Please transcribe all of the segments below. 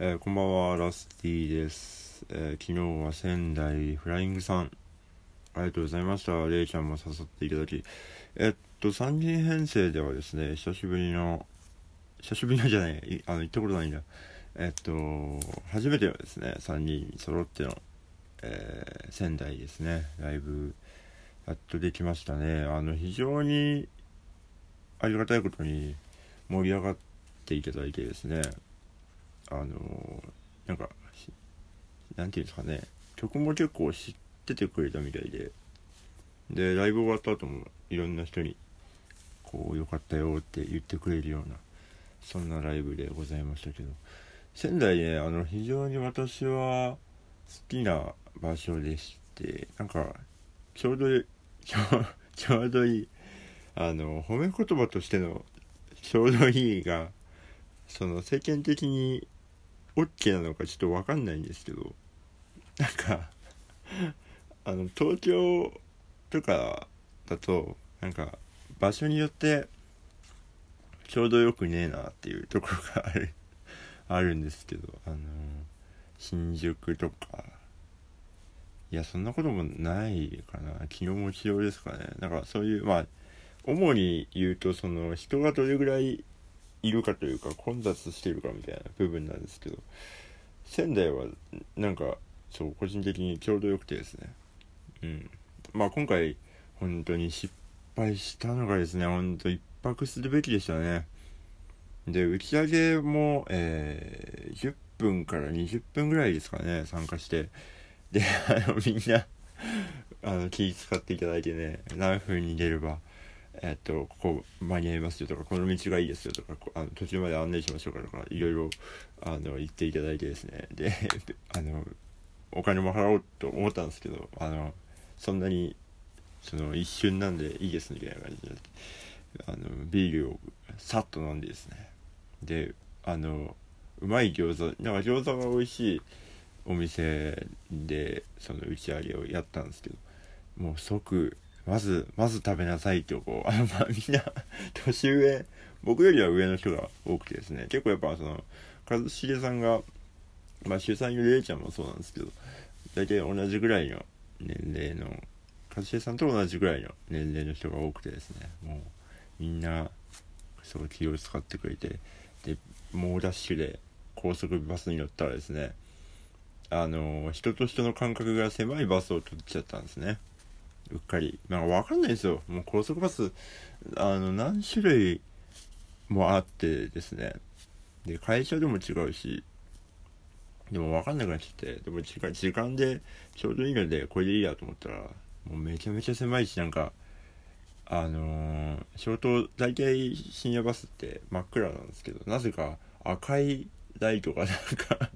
えーこんばんは、ラスティです、えー昨日は仙台フライングさん、ありがとうございました。れいちゃんも誘っていただき。えっと、3人編成ではですね、久しぶりの、久しぶりのじゃない、あの、行ったことないんだ。えっと、初めてはですね、3人揃っての、えー仙台ですね、ライブ、やっとできましたね。あの、非常にありがたいことに盛り上がっていただいてですね、あのなんかなんていうんですかね。曲も結構知っててくれたみたいで。でライブ終わった後もいろんな人にこう良かったよって言ってくれるようなそんなライブでございましたけど。仙台ねあの非常に私は好きな場所でしてなんかちょうどいい ちょうどいいあの褒め言葉としてのちょうどいいがその世間的に OK なのかちょっと分かんないんですけどなんかあの東京とかだとなんか場所によってちょうどよくねえなっていうところがある あるんですけどあの新宿とか。いやそんなこともないかな。昨日も昨日ですかね。なんかそういうまあ主に言うとその人がどれぐらいいるかというか混雑してるかみたいな部分なんですけど仙台はなんかそう個人的にちょうどよくてですね。うん。まあ今回本当に失敗したのがですね本当一泊するべきでしたね。で打ち上げも、えー10分から20分ぐらいですかね参加して。であのみんなあの気使っていただいてね何分に出れば。えっと、ここ間に合いますよとか、この道がいいですよとか、あの途中まで案内しましょうかとか、いろいろあの言っていただいてですね、で、あの、お金も払おうと思ったんですけど、あの、そんなに、その一瞬なんでいいですみたいな感じで、あの、ビールをさっと飲んでですね、で、あの、うまい餃子、なんか餃子が美味しいお店で、その打ち上げをやったんですけど、もう即、まず、まず食べなさいってこう、あの、まあ、みんな、年上、僕よりは上の人が多くてですね、結構やっぱその、一茂さんが、まあ、主催のれいちゃんもそうなんですけど、大体同じぐらいの年齢の、一茂さんと同じぐらいの年齢の人が多くてですね、もう、みんな、すごい気を使ってくれて、で、猛ダッシュで高速バスに乗ったらですね、あの、人と人の間隔が狭いバスを取っちゃったんですね。うっかり。なんかわかんないですよ。もう高速バス、あの、何種類もあってですね。で、会社でも違うし、でもわかんなくなっちゃって、でも時間時間でちょうどいいので、これでいいやと思ったら、もうめちゃめちゃ狭いし、なんか、あのー、消灯、大体深夜バスって真っ暗なんですけど、なぜか赤いライトがなんか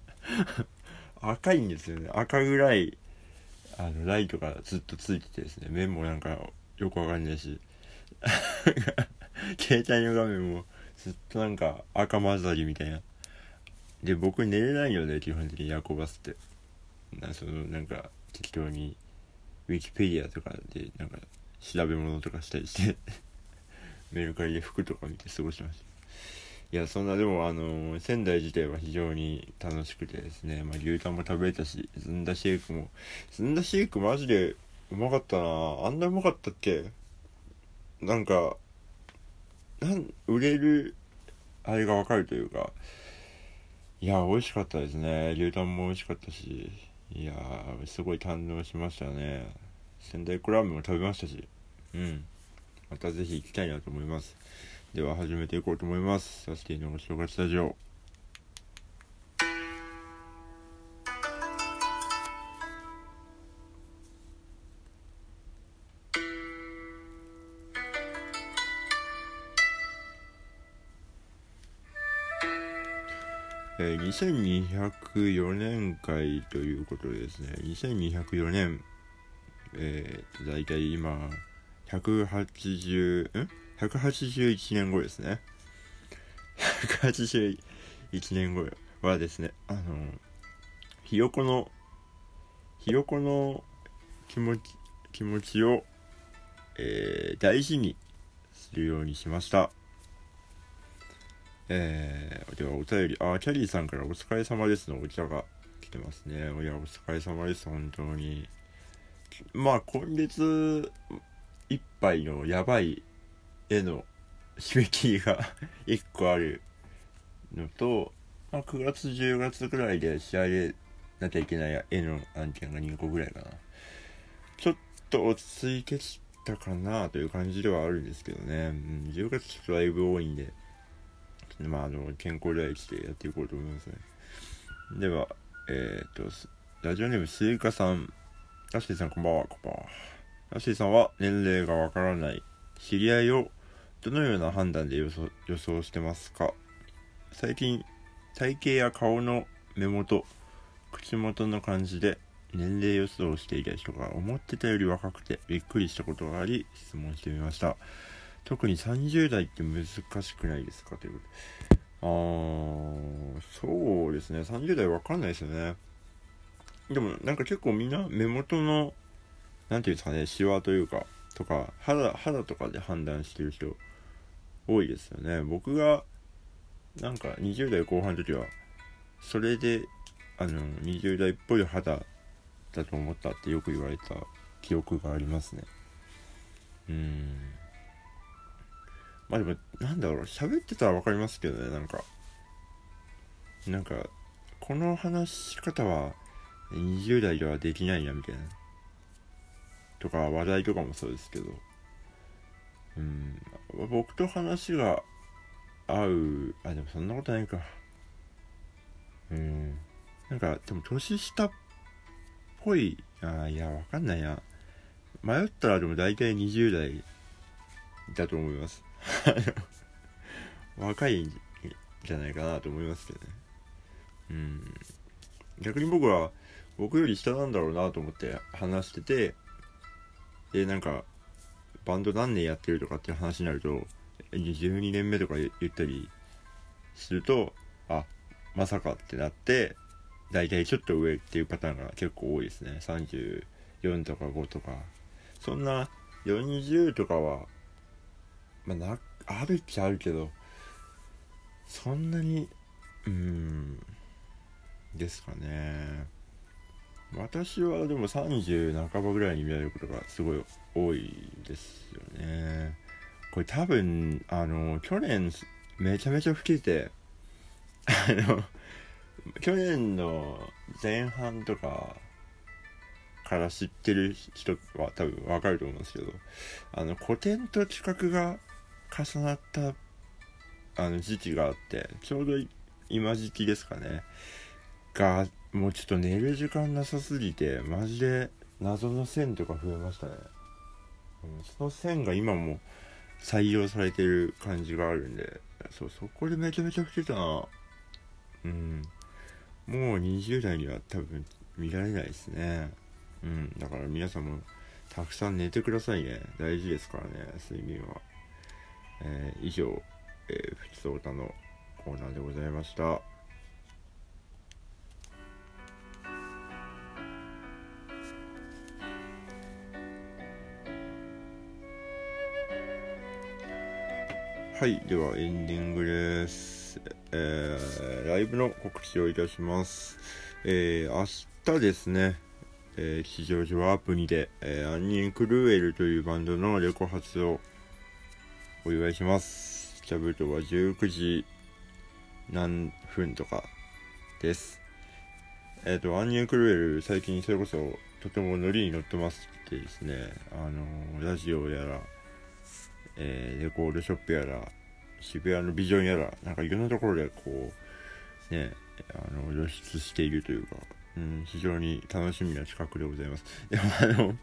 赤いんですよね。赤暗いあのライトがずっとついててですね面もなんかよくわかんないし 携帯の画面もずっとなんか赤混ざりみたいな。で僕寝れないよね基本的に夜行バスって。なそのなんか適当にウィキペディアとかでなんか調べ物とかしたりしてメルカリで服とか見て過ごしました。いやそんなでもあの仙台自体は非常に楽しくてですね、まあ、牛タンも食べれたしずんだシェイクも。ずんだシェイクマジでうまかったな。あんなうまかったっけ？なんかなん売れるあれがわかるというか。いや美味しかったですね。牛タンも美味しかったし。いやすごい堪能しましたね。仙台コラーメンも食べましたし。うん。またぜひ行きたいなと思います。では始めていこうと思います。サスティのお正月スタジオ。えー、2204年会ということでですね、2204年、えー、大体今、180、ん？181年後ですね。181年後はですね、あの、ひよこの、ひよこの気持ち、気持ちを、えー大事にするようにしました。えー、ではお便り、あ、キャリーさんからお疲れ様ですのお茶が来てますね。いや、お疲れ様です、本当に。まあ、今月いっぱいのやばい絵の締め切りが 1個あるのと、まあ、9月10月ぐらいで仕上げなきゃいけない絵の案件が2個ぐらいかな。ちょっと落ち着いてきたかなという感じではあるんですけどね。うん、10月ちょっとだいぶ多いんで、まあ、あの、健康第一でやっていこうと思いますね。では、えー、っと、ラジオネームスイカさん。ラッシーさんこんばんは、こんばんは。ラッシーさんは年齢がわからない知り合いをどのような判断で予想予想してますか？最近、体型や顔の目元、口元の感じで年齢予想をしていた人が思ってたより若くてびっくりしたことがあり質問してみました。特に30代って難しくないですか？ということで。あー、そうですね。30代わかんないですよね。でもなんか結構みんな目元の、なんていうんですかね、シワというか、とか、肌、肌とかで判断してる人多いですよね。僕が、なんか20代後半の時は、それで、あの、20代っぽい肌だと思ったってよく言われた記憶がありますね。うん。まあでも、なんだろう、喋ってたら分かりますけどね、なんか。なんか、この話し方は20代ではできないな、みたいな。とか、話題とかもそうですけど。うん。僕と話が合う、あ、でもそんなことないか。うん。なんか、でも年下っぽい、あ、いや、わかんないな。迷ったらでも大体20代だと思います。若いんじゃないかなと思いますけどね。うん。逆に僕は、僕より下なんだろうなと思って話してて、で、なんか、バンド何年やってるとかっていう話になると、12年目とか言ったりすると、あ、まさかってなって、大体ちょっと上っていうパターンが結構多いですね。34とか5とか。そんな40とかはまあ、な、あるっちゃあるけど、そんなに、うん、ですかね。私はでも30半ばぐらいに見られることがすごい多いですよね。これ多分、あの、去年めちゃめちゃ老けて、あの、去年の前半とかから知ってる人は多分わかると思うんですけど、あの、古典と企画が重なったあの時期があってちょうど今時期ですかねがもうちょっと寝る時間なさすぎてマジで謎の線とか増えましたね、うん、その線が今も採用されてる感じがあるんでそうそこでめちゃめちゃ老けたな。うん。もう20代には多分見られないですね。うんだから皆さんもたくさん寝てくださいね。大事ですからね睡眠は。えー、以上、えー、ふつおたのコーナーでございました。はい、ではエンディングです。えー、ライブの告知をいたします。えー、明日ですね、えー、吉祥寺アプリで、えー、アンニン・クルーエルというバンドのレコ発をお祝いします。キャブトは19時何分とかです。えっ、ー、と、アンニュークルーエル、最近それこそとてもノリに乗ってますってですね、あの、ラジオやら、えー、レコードショップやら、渋谷のビジョンやら、なんかいろんなところでこう、ね、あの、露出しているというか、うん、非常に楽しみな企画でございます。でもあの、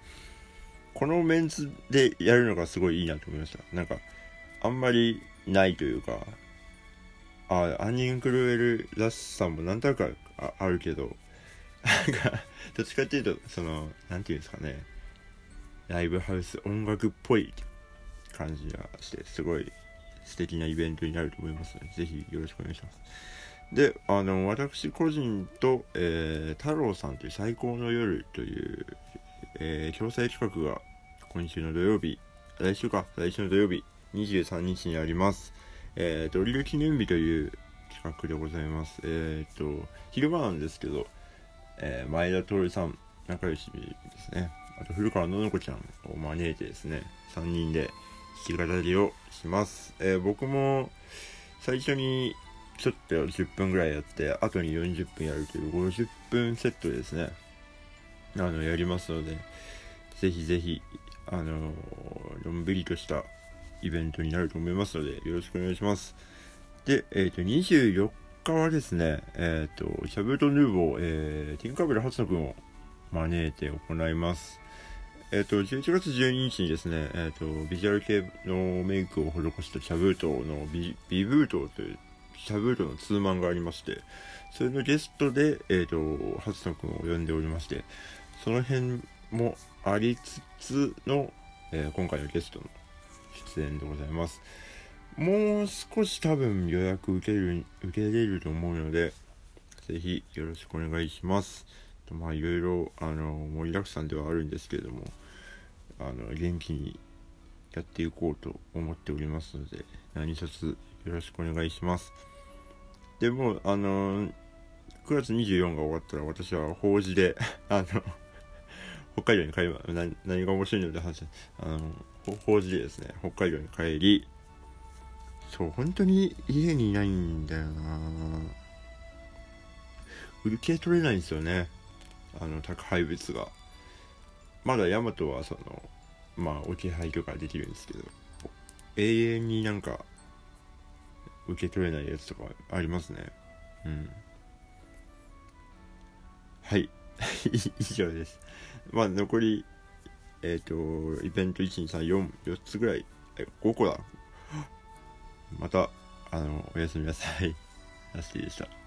このメンツでやるのがすごいいいなと思いました。なんか、あんまりないというか、あ、アンニンクルエルらしさもなんとなくああるけど、なんか、どっちかっていうと、その、なんていうんですかね、ライブハウス音楽っぽい感じがして、すごい素敵なイベントになると思いますので、ぜひよろしくお願いします。で、あの、私個人と、えー、太郎さんという最高の夜という、えー、共催企画が今週の土曜日、来週か、来週の土曜日、23日にあります。えー、ドリル記念日という企画でございます。えっ、ー、と、昼間なんですけど、えー、前田徹さん、仲良しですね。あと、古川ののこちゃんを招いてですね、3人で弾き語りをします。えー、僕も最初にちょっと10分ぐらいやって、後に40分やるという50分セットですね。あの、やりますので、ぜひぜひ、あののんびりとしたイベントになると思いますので、よろしくお願いします。で、えっ、ー、と、24日はですね、えっ、ー、と、シャブートヌーボー、えー、ティンカーベル初野くんを招いて行います。えっ、ー、と、11月12日にですね、えっ、ー、と、ビジュアル系のメイクを施したシャブートのビビブートという、シャブートのツーマンがありまして、それのゲストで、えっ、ー、と、初野くんを呼んでおりまして、その辺もありつつの、え今回のゲストの出演でございます。もう少し多分予約受ける、受けれると思うので、ぜひよろしくお願いします。まあいろいろあの盛りだくさんではあるんですけれどもあの元気にやっていこうと思っておりますので何卒よろしくお願いします。でもあの9月24が終わったら私は法事で あの北海道に帰り何何が面白いので話。あの法事でですね北海道に帰りそう本当に家にいないんだよな。受け取れないんですよね。あの宅配物がまだヤマトはそのまあ置き配とかできるんですけど永遠になんか受け取れないやつとかありますね。うん。はい。以上です。まあ残りえっ、ー、とイベント1234 4つぐらいえ5個だ。またあのおやすみなさい。ラスティでした。